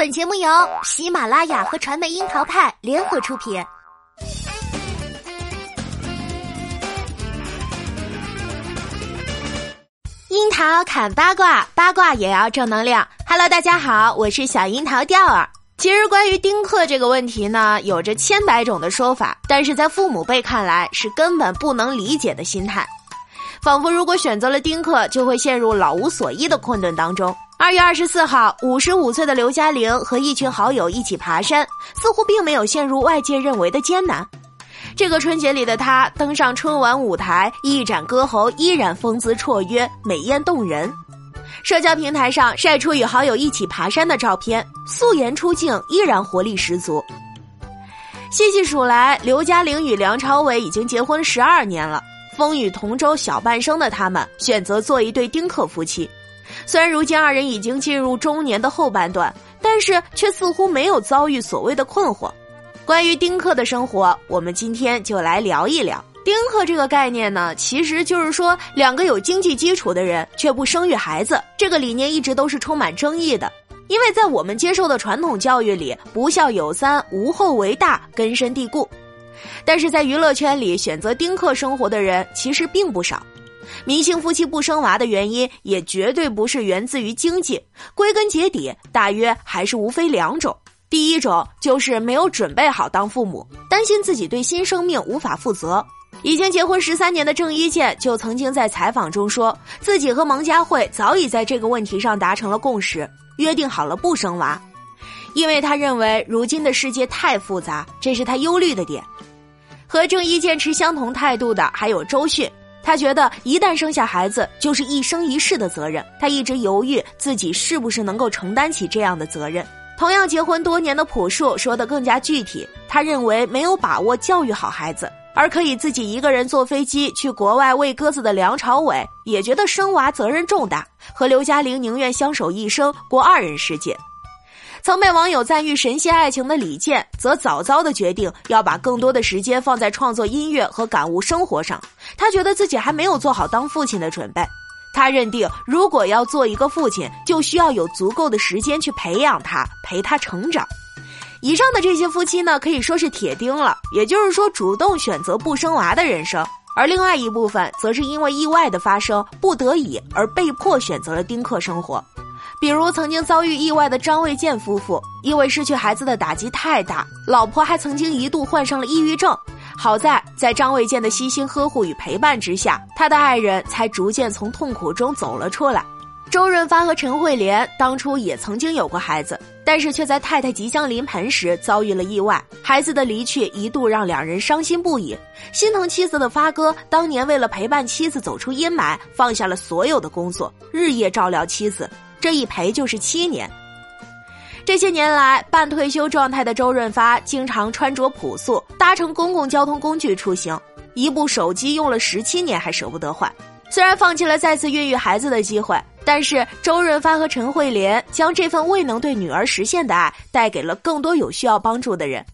本节目由喜马拉雅和传媒樱桃派联合出品。樱桃砍八卦，八卦也要正能量。Hello，大家好，我是小樱桃调儿。其实关于丁克这个问题呢，有着千百种的说法，但是在父母辈看来是根本不能理解的心态，仿佛如果选择了丁克，就会陷入老无所依的困顿当中。二月二十四号，五十五岁的刘嘉玲和一群好友一起爬山，似乎并没有陷入外界认为的艰难。这个春节里的她登上春晚舞台，一展歌喉依然风姿绰约、美艳动人。社交平台上晒出与好友一起爬山的照片，素颜出镜依然活力十足。细细数来，刘嘉玲与梁朝伟已经结婚十二年了。风雨同舟小半生的他们，选择做一对丁克夫妻。虽然如今二人已经进入中年的后半段，但是却似乎没有遭遇所谓的困惑。关于丁克的生活，我们今天就来聊一聊。丁克这个概念呢，其实就是说两个有经济基础的人却不生育孩子。这个理念一直都是充满争议的，因为在我们接受的传统教育里，不孝有三，无后为大，根深蒂固。但是在娱乐圈里，选择丁克生活的人其实并不少。明星夫妻不生娃的原因也绝对不是源自于经济，归根结底，大约还是无非两种。第一种就是没有准备好当父母，担心自己对新生命无法负责。已经结婚十三年的郑伊健就曾经在采访中说，自己和蒙嘉慧早已在这个问题上达成了共识，约定好了不生娃，因为他认为如今的世界太复杂，这是他忧虑的点。和郑伊健持相同态度的还有周迅。他觉得一旦生下孩子就是一生一世的责任，他一直犹豫自己是不是能够承担起这样的责任。同样结婚多年的朴树说的更加具体，他认为没有把握教育好孩子，而可以自己一个人坐飞机去国外喂鸽子的梁朝伟也觉得生娃责任重大，和刘嘉玲宁愿相守一生过二人世界。曾被网友赞誉神仙爱情的李健，则早早的决定要把更多的时间放在创作音乐和感悟生活上。他觉得自己还没有做好当父亲的准备。他认定，如果要做一个父亲，就需要有足够的时间去培养他，陪他成长。以上的这些夫妻呢，可以说是铁钉了，也就是说，主动选择不生娃的人生。而另外一部分，则是因为意外的发生，不得已而被迫选择了丁克生活。比如曾经遭遇意外的张卫健夫妇，因为失去孩子的打击太大，老婆还曾经一度患上了抑郁症。好在在张卫健的悉心呵护与陪伴之下，他的爱人才逐渐从痛苦中走了出来。周润发和陈慧莲当初也曾经有过孩子，但是却在太太即将临盆时遭遇了意外，孩子的离去一度让两人伤心不已。心疼妻子的发哥，当年为了陪伴妻子走出阴霾，放下了所有的工作，日夜照料妻子。这一陪就是七年。这些年来，半退休状态的周润发经常穿着朴素，搭乘公共交通工具出行。一部手机用了十七年还舍不得换。虽然放弃了再次孕育孩子的机会，但是周润发和陈慧莲将这份未能对女儿实现的爱带给了更多有需要帮助的人。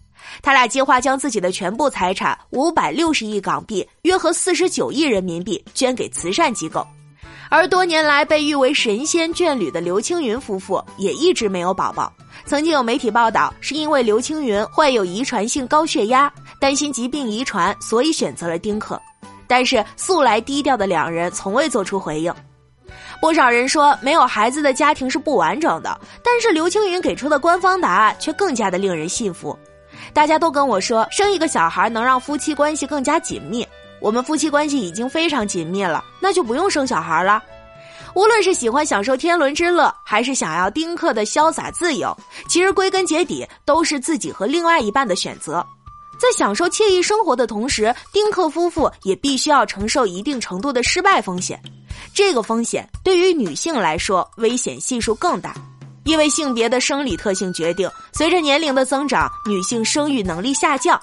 他俩计划将自己的全部财产五百六十亿港币（约合四十九亿人民币）捐给慈善机构。而多年来被誉为神仙眷侣的刘青云夫妇也一直没有宝宝。曾经有媒体报道，是因为刘青云患有遗传性高血压，担心疾病遗传，所以选择了丁克。但是素来低调的两人从未做出回应。不少人说没有孩子的家庭是不完整的，但是刘青云给出的官方答案却更加的令人信服。大家都跟我说，生一个小孩能让夫妻关系更加紧密。我们夫妻关系已经非常紧密了，那就不用生小孩了。无论是喜欢享受天伦之乐，还是想要丁克的潇洒自由，其实归根结底都是自己和另外一半的选择。在享受惬意生活的同时，丁克夫妇也必须要承受一定程度的失败风险。这个风险对于女性来说，危险系数更大，因为性别的生理特性决定，随着年龄的增长，女性生育能力下降。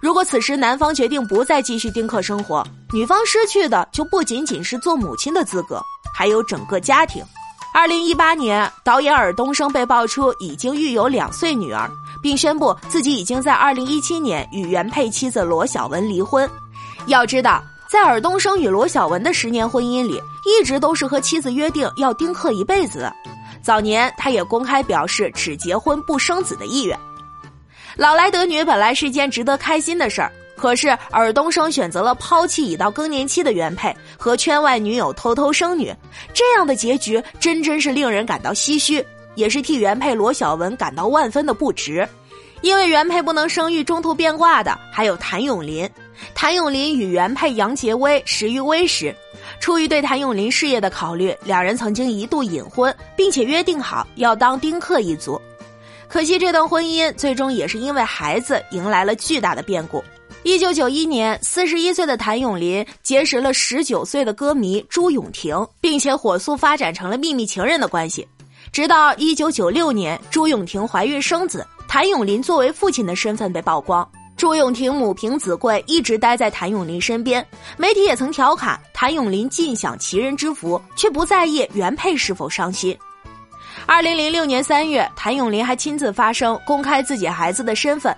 如果此时男方决定不再继续丁克生活，女方失去的就不仅仅是做母亲的资格，还有整个家庭。二零一八年，导演尔冬升被爆出已经育有两岁女儿，并宣布自己已经在二零一七年与原配妻子罗小文离婚。要知道，在尔冬升与罗小文的十年婚姻里，一直都是和妻子约定要丁克一辈子。早年他也公开表示只结婚不生子的意愿。老来得女本来是件值得开心的事儿，可是尔冬升选择了抛弃已到更年期的原配，和圈外女友偷偷生女，这样的结局真真是令人感到唏嘘，也是替原配罗小文感到万分的不值。因为原配不能生育，中途变卦的还有谭咏麟。谭咏麟与原配杨洁薇识于微时，出于对谭咏麟事业的考虑，两人曾经一度隐婚，并且约定好要当丁克一族。可惜这段婚姻最终也是因为孩子迎来了巨大的变故。一九九一年，四十一岁的谭咏麟结识了十九岁的歌迷朱永婷，并且火速发展成了秘密情人的关系。直到一九九六年，朱永婷怀孕生子，谭咏麟作为父亲的身份被曝光。朱永婷母凭子贵，一直待在谭咏麟身边。媒体也曾调侃谭咏麟尽享其人之福，却不在意原配是否伤心。二零零六年三月，谭咏麟还亲自发声，公开自己孩子的身份。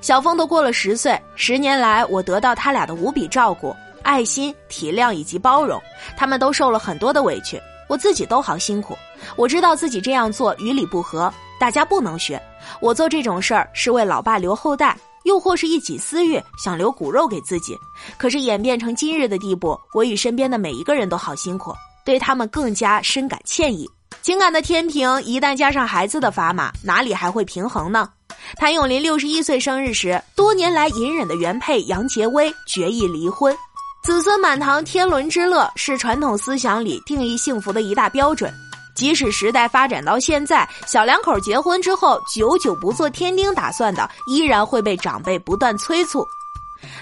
小峰都过了十岁，十年来我得到他俩的无比照顾、爱心、体谅以及包容，他们都受了很多的委屈，我自己都好辛苦。我知道自己这样做与理不合，大家不能学。我做这种事儿是为老爸留后代，又或是一己私欲，想留骨肉给自己。可是演变成今日的地步，我与身边的每一个人都好辛苦，对他们更加深感歉意。情感的天平一旦加上孩子的砝码，哪里还会平衡呢？谭咏麟六十一岁生日时，多年来隐忍的原配杨洁薇决意离婚，子孙满堂天伦之乐是传统思想里定义幸福的一大标准。即使时代发展到现在，小两口结婚之后久久不做添丁打算的，依然会被长辈不断催促。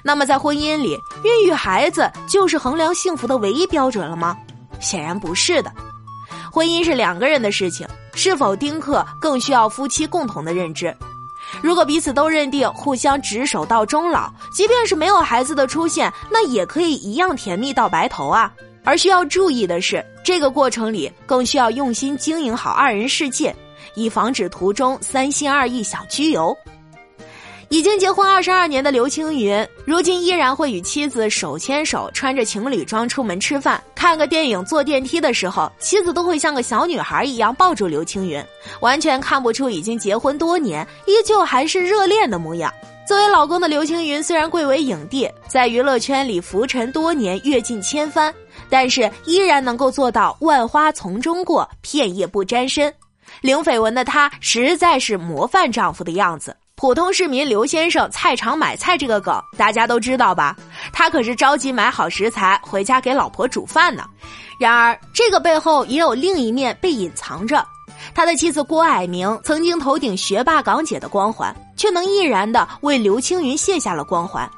那么，在婚姻里，孕育孩子就是衡量幸福的唯一标准了吗？显然不是的。婚姻是两个人的事情，是否丁克更需要夫妻共同的认知。如果彼此都认定互相执手到终老，即便是没有孩子的出现，那也可以一样甜蜜到白头啊。而需要注意的是，这个过程里更需要用心经营好二人世界，以防止途中三心二意想居游。已经结婚二十二年的刘青云，如今依然会与妻子手牵手，穿着情侣装出门吃饭、看个电影、坐电梯的时候，妻子都会像个小女孩一样抱住刘青云，完全看不出已经结婚多年，依旧还是热恋的模样。作为老公的刘青云，虽然贵为影帝，在娱乐圈里浮沉多年，阅尽千帆，但是依然能够做到万花丛中过，片叶不沾身。零绯闻的他，实在是模范丈夫的样子。普通市民刘先生菜场买菜这个梗大家都知道吧？他可是着急买好食材回家给老婆煮饭呢。然而，这个背后也有另一面被隐藏着。他的妻子郭蔼明曾经头顶学霸港姐的光环，却能毅然的为刘青云卸下了光环。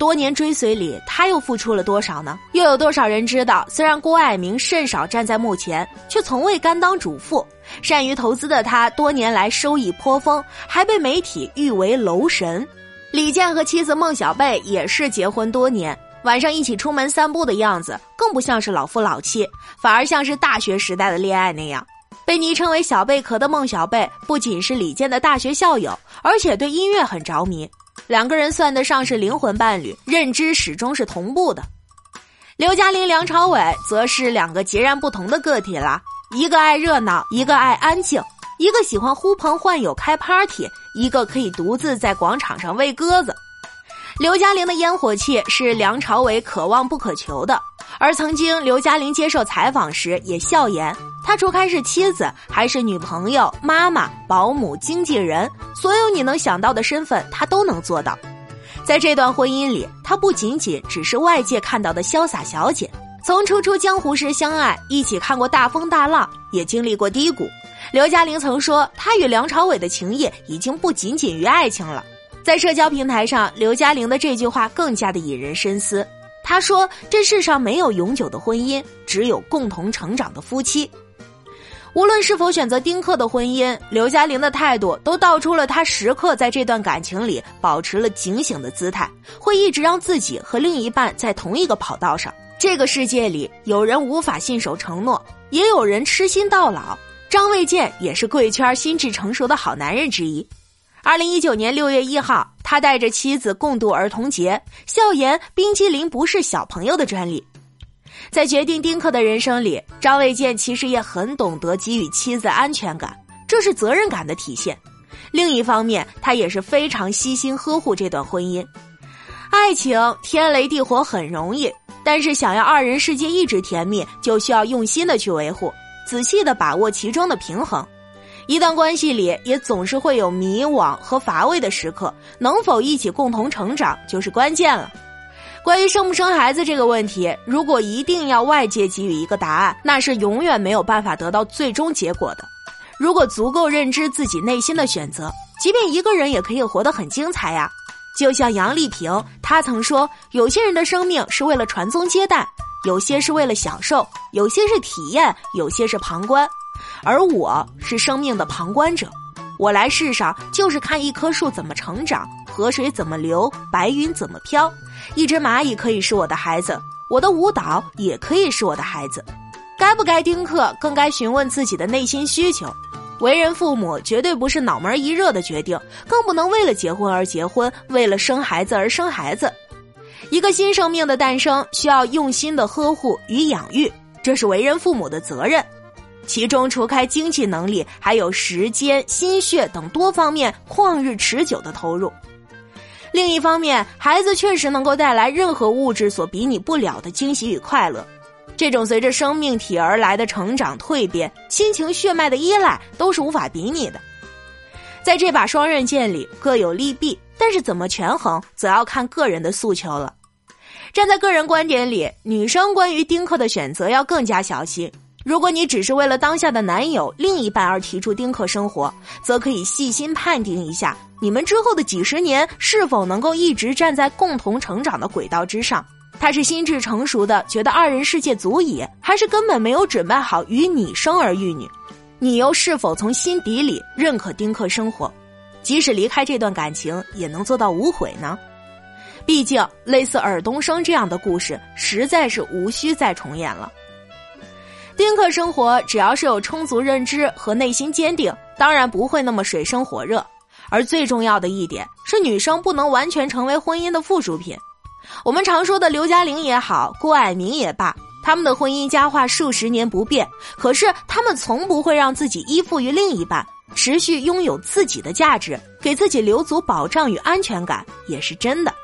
多年追随里，他又付出了多少呢？又有多少人知道？虽然郭蔼明甚少站在幕前，却从未甘当主妇。善于投资的他，多年来收益颇丰，还被媒体誉为楼神。李健和妻子孟小贝也是结婚多年，晚上一起出门散步的样子，更不像是老夫老妻，反而像是大学时代的恋爱那样。被昵称为“小贝壳”的孟小贝，不仅是李健的大学校友，而且对音乐很着迷。两个人算得上是灵魂伴侣，认知始终是同步的。刘嘉玲、梁朝伟则是两个截然不同的个体啦，一个爱热闹，一个爱安静；一个喜欢呼朋唤友开 party，一个可以独自在广场上喂鸽子。刘嘉玲的烟火气是梁朝伟可望不可求的，而曾经刘嘉玲接受采访时也笑言，他除开是妻子，还是女朋友、妈妈、保姆、经纪人，所有你能想到的身份，他都能做到。在这段婚姻里，他不仅仅只是外界看到的潇洒小姐，从初出江湖时相爱，一起看过大风大浪，也经历过低谷。刘嘉玲曾说，她与梁朝伟的情谊已经不仅仅于爱情了。在社交平台上，刘嘉玲的这句话更加的引人深思。她说：“这世上没有永久的婚姻，只有共同成长的夫妻。”无论是否选择丁克的婚姻，刘嘉玲的态度都道出了她时刻在这段感情里保持了警醒的姿态，会一直让自己和另一半在同一个跑道上。这个世界里，有人无法信守承诺，也有人痴心到老。张卫健也是贵圈心智成熟的好男人之一。二零一九年六月一号，他带着妻子共度儿童节，笑言冰激凌不是小朋友的专利。在决定丁克的人生里，张卫健其实也很懂得给予妻子安全感，这是责任感的体现。另一方面，他也是非常悉心呵护这段婚姻。爱情天雷地火很容易，但是想要二人世界一直甜蜜，就需要用心的去维护，仔细的把握其中的平衡。一段关系里也总是会有迷惘和乏味的时刻，能否一起共同成长就是关键了。关于生不生孩子这个问题，如果一定要外界给予一个答案，那是永远没有办法得到最终结果的。如果足够认知自己内心的选择，即便一个人也可以活得很精彩呀。就像杨丽萍，她曾说：“有些人的生命是为了传宗接代，有些是为了享受，有些是体验，有些是旁观。而我是生命的旁观者。我来世上就是看一棵树怎么成长，河水怎么流，白云怎么飘。一只蚂蚁可以是我的孩子，我的舞蹈也可以是我的孩子。该不该丁克，更该询问自己的内心需求。”为人父母绝对不是脑门一热的决定，更不能为了结婚而结婚，为了生孩子而生孩子。一个新生命的诞生需要用心的呵护与养育，这是为人父母的责任。其中除开经济能力，还有时间、心血等多方面旷日持久的投入。另一方面，孩子确实能够带来任何物质所比拟不了的惊喜与快乐。这种随着生命体而来的成长蜕变、亲情血脉的依赖，都是无法比拟的。在这把双刃剑里，各有利弊，但是怎么权衡，则要看个人的诉求了。站在个人观点里，女生关于丁克的选择要更加小心。如果你只是为了当下的男友、另一半而提出丁克生活，则可以细心判定一下，你们之后的几十年是否能够一直站在共同成长的轨道之上。他是心智成熟的，觉得二人世界足矣，还是根本没有准备好与你生儿育女？你又是否从心底里认可丁克生活？即使离开这段感情，也能做到无悔呢？毕竟，类似尔冬升这样的故事，实在是无需再重演了。丁克生活，只要是有充足认知和内心坚定，当然不会那么水深火热。而最重要的一点是，女生不能完全成为婚姻的附属品。我们常说的刘嘉玲也好，郭蔼明也罢，他们的婚姻佳话数十年不变，可是他们从不会让自己依附于另一半，持续拥有自己的价值，给自己留足保障与安全感，也是真的。